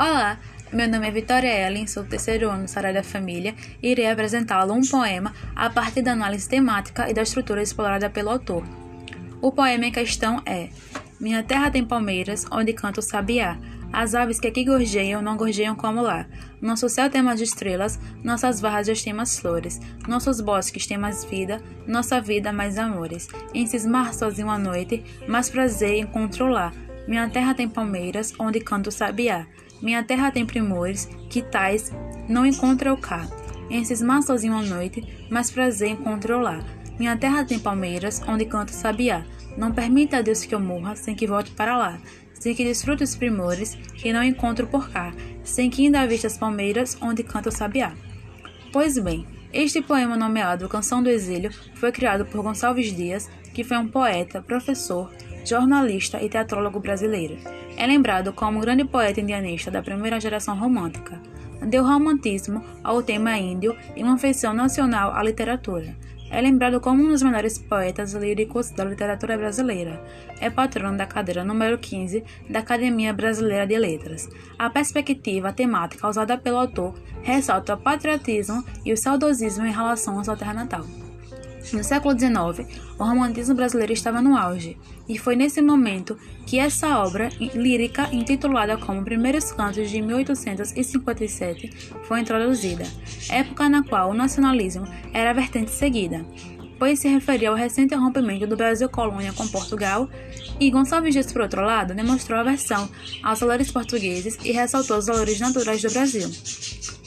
Olá, meu nome é Vitória Ellen, sou do terceiro ano Sará da Família e irei apresentá-lo um poema a partir da análise temática e da estrutura explorada pelo autor. O poema em questão é Minha terra tem palmeiras, onde canta o sabiá. As aves que aqui gorjeiam não gorjeiam como lá. Nosso céu tem mais estrelas, nossas várzeas têm mais flores, nossos bosques têm mais vida, nossa vida mais amores. Em cismar sozinho à noite, mais prazer em controlar. Minha terra tem palmeiras, onde canta o sabiá. Minha terra tem primores, que tais não encontra o cá. Em cismar sozinho à noite, mais prazer encontro lá. Minha terra tem palmeiras, onde canta o sabiá. Não permita a Deus que eu morra, sem que volte para lá. Sem que desfrute os primores, que não encontro por cá. Sem que ainda vista as palmeiras, onde canta o sabiá. Pois bem, este poema nomeado Canção do Exílio foi criado por Gonçalves Dias, que foi um poeta, professor, jornalista e teatrólogo brasileiro. É lembrado como um grande poeta indianista da primeira geração romântica. Deu romantismo ao tema índio e uma afeição nacional à literatura. É lembrado como um dos melhores poetas líricos da literatura brasileira. É patrono da cadeira número 15 da Academia Brasileira de Letras. A perspectiva temática usada pelo autor ressalta o patriotismo e o saudosismo em relação à sua terra natal. No século XIX, o romantismo brasileiro estava no auge, e foi nesse momento que essa obra lírica, intitulada como Primeiros Cantos de 1857, foi introduzida, época na qual o nacionalismo era a vertente seguida, pois se referia ao recente rompimento do Brasil colônia com Portugal, e Gonçalves Dias, por outro lado, demonstrou aversão aos valores portugueses e ressaltou os valores naturais do Brasil.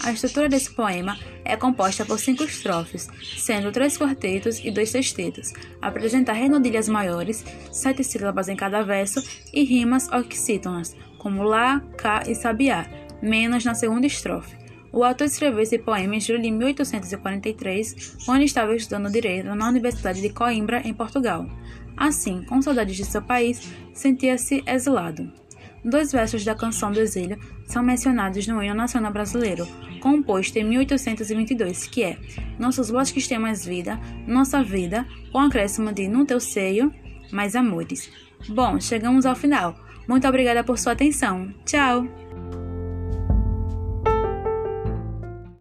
A estrutura desse poema é composta por cinco estrofes, sendo três quartetos e dois sextetos. Apresenta renodilhas maiores, sete sílabas em cada verso e rimas oxítonas, como lá, cá e sabiá, menos na segunda estrofe. O autor escreveu esse poema em julho de 1843, quando estava estudando direito na Universidade de Coimbra, em Portugal. Assim, com saudades de seu país, sentia-se exilado. Dois versos da canção do exílio são mencionados no hino nacional brasileiro, composto em 1822, que é Nossos bosques têm mais vida, nossa vida, com acréscimo de no teu seio, mais amores. Bom, chegamos ao final. Muito obrigada por sua atenção. Tchau!